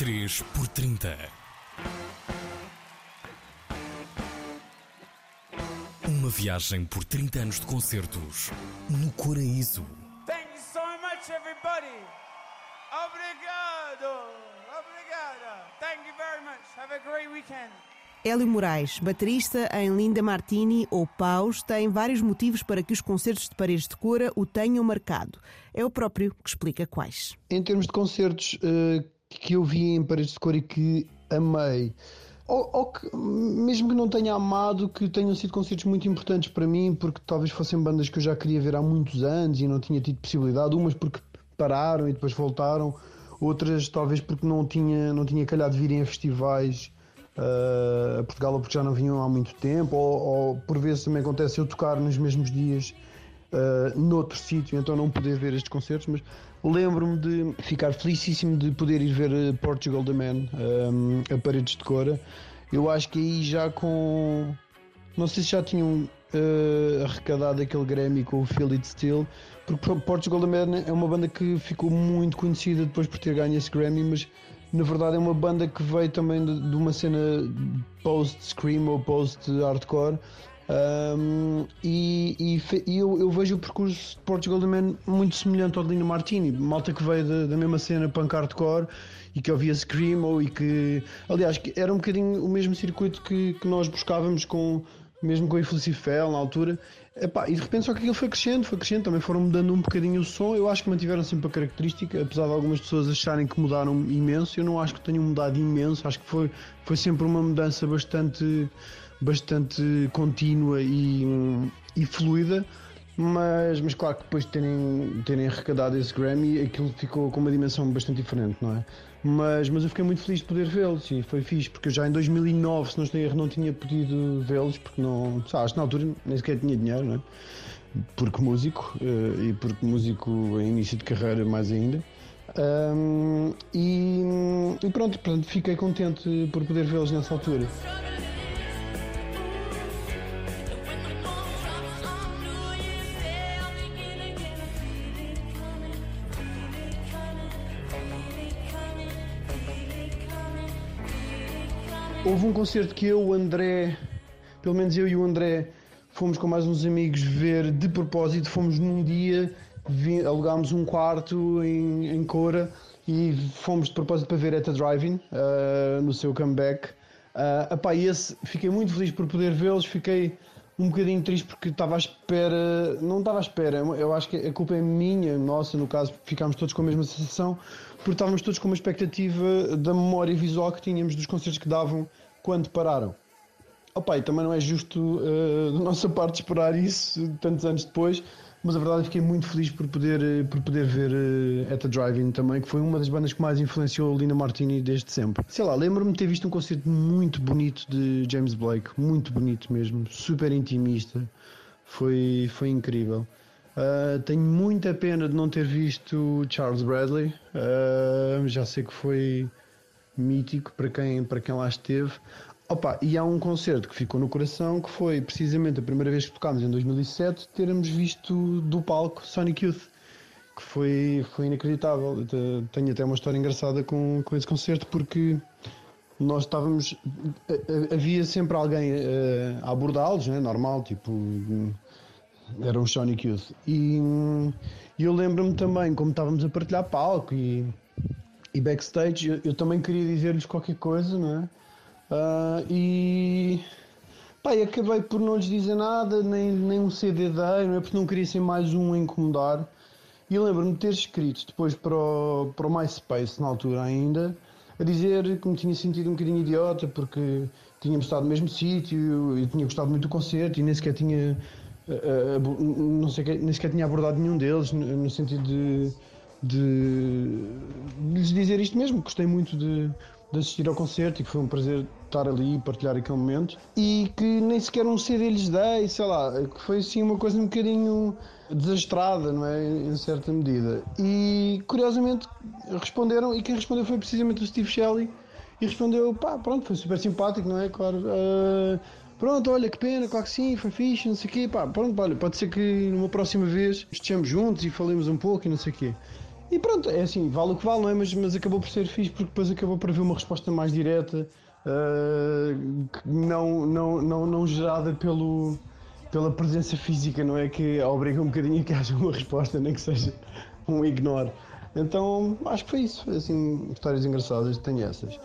3 por 30 Uma viagem por 30 anos de concertos no Coraíso. Thank you so much, everybody. Obrigado. Obrigada. Thank you very much. Have a great weekend. Hélio Moraes, baterista em Linda Martini ou Paus, tem vários motivos para que os concertos de Paredes de Cora o tenham marcado. É o próprio que explica quais. Em termos de concertos uh, que eu vi em Paredes de Cora e que amei, ou, ou, que, mesmo que não tenha amado, que tenham sido concertos muito importantes para mim, porque talvez fossem bandas que eu já queria ver há muitos anos e não tinha tido possibilidade, umas porque pararam e depois voltaram, outras talvez porque não tinha, não tinha calhado de virem a festivais uh, a Portugal ou porque já não vinham há muito tempo, ou, ou, por vezes também acontece eu tocar nos mesmos dias uh, noutro sítio, então não poder ver estes concertos, mas lembro-me de ficar felicíssimo de poder ir ver eh, Portugal The Man um, a Paredes de Cora. Eu acho que aí já com. Não sei se já tinham uh, arrecadado aquele Grammy com o Feel It porque Portugal The Man é uma banda que ficou muito conhecida depois por ter ganho esse Grammy, mas na verdade é uma banda que veio também de, de uma cena post-scream ou post-hardcore. Um, e, e, e eu, eu, vejo o percurso de Portugal Man muito semelhante ao de Lino Martini, malta que veio da, da mesma cena punk hardcore e que ouvia Screamo e que, aliás, era um bocadinho o mesmo circuito que, que nós buscávamos com, mesmo com a Infelicifel na altura. Epá, e de repente só que aquilo foi crescendo, foi crescendo, também foram mudando um bocadinho o som. Eu acho que mantiveram sempre a característica, apesar de algumas pessoas acharem que mudaram imenso. Eu não acho que tenham mudado imenso, acho que foi, foi sempre uma mudança bastante, bastante contínua e, e fluida. Mas, mas claro que depois de terem, terem arrecadado esse Grammy, aquilo ficou com uma dimensão bastante diferente, não é? Mas, mas eu fiquei muito feliz de poder vê-los e foi fixe, porque eu já em 2009, se não estou erro, não tinha podido vê-los, porque não, sabe, acho que na altura nem sequer tinha dinheiro, não é? Porque músico, eh, e porque músico em início de carreira mais ainda. Um, e, e pronto, pronto, fiquei contente por poder vê-los nessa altura. Houve um concerto que eu, o André, pelo menos eu e o André, fomos com mais uns amigos ver de propósito. Fomos num dia, alugámos um quarto em, em Cora e fomos de propósito para ver Eta Driving uh, no seu comeback. Uh, epá, esse, fiquei muito feliz por poder vê-los. Fiquei um bocadinho triste porque estava à espera, não estava à espera, eu acho que a culpa é minha, nossa, no caso, ficámos todos com a mesma sensação, porque estávamos todos com uma expectativa da memória visual que tínhamos dos concertos que davam quando pararam. Opa, e também não é justo uh, da nossa parte esperar isso tantos anos depois, mas a verdade é que fiquei muito feliz por poder, eh, por poder ver uh, At the Driving também, que foi uma das bandas que mais influenciou Lina Martini desde sempre. Sei lá, lembro-me de ter visto um concerto muito bonito de James Blake, muito bonito mesmo, super intimista, foi, foi incrível. Uh, tenho muita pena de não ter visto Charles Bradley, uh, já sei que foi mítico para quem, para quem lá esteve. Opa, e há um concerto que ficou no coração que foi precisamente a primeira vez que tocámos em 2007 termos visto do palco Sonic Youth, que foi, foi inacreditável. Tenho até uma história engraçada com, com esse concerto porque nós estávamos. Havia sempre alguém eh, a abordá-los, né? normal, tipo. Era um Sonic Youth. E, e eu lembro-me também, como estávamos a partilhar palco e, e backstage, eu, eu também queria dizer-lhes qualquer coisa, não é? Uh, e e acabei por não lhes dizer nada, nem, nem um CD dei, não é? Porque não queria ser mais um a incomodar. E lembro-me de ter escrito depois para o, para o MySpace, na altura ainda, a dizer que me tinha sentido um bocadinho idiota porque tínhamos estado no mesmo sítio e tinha gostado muito do concerto e nem sequer tinha. Uh, uh, não sei, nem sequer tinha abordado nenhum deles no sentido de, de, de lhes dizer isto mesmo. Gostei muito de, de assistir ao concerto e que foi um prazer estar ali e partilhar aquele momento e que nem sequer um CD lhes dei, sei lá, que foi assim uma coisa um bocadinho desastrada, não é? Em certa medida. E curiosamente responderam e quem respondeu foi precisamente o Steve Shelley e respondeu, pá, pronto, foi super simpático, não é? Claro. Uh, pronto, olha que pena, claro que sim, foi fixe, não sei o quê, pá, pronto, olha, pode ser que numa próxima vez estejamos juntos e falemos um pouco e não sei o quê. E pronto, é assim, vale o que vale, não é? Mas, mas acabou por ser fixe porque depois acabou por haver uma resposta mais direta, uh, não, não, não, não gerada pelo, pela presença física, não é? Que obriga um bocadinho a que haja uma resposta, nem que seja um ignore. Então acho que foi isso. Assim, histórias engraçadas, tenho essas.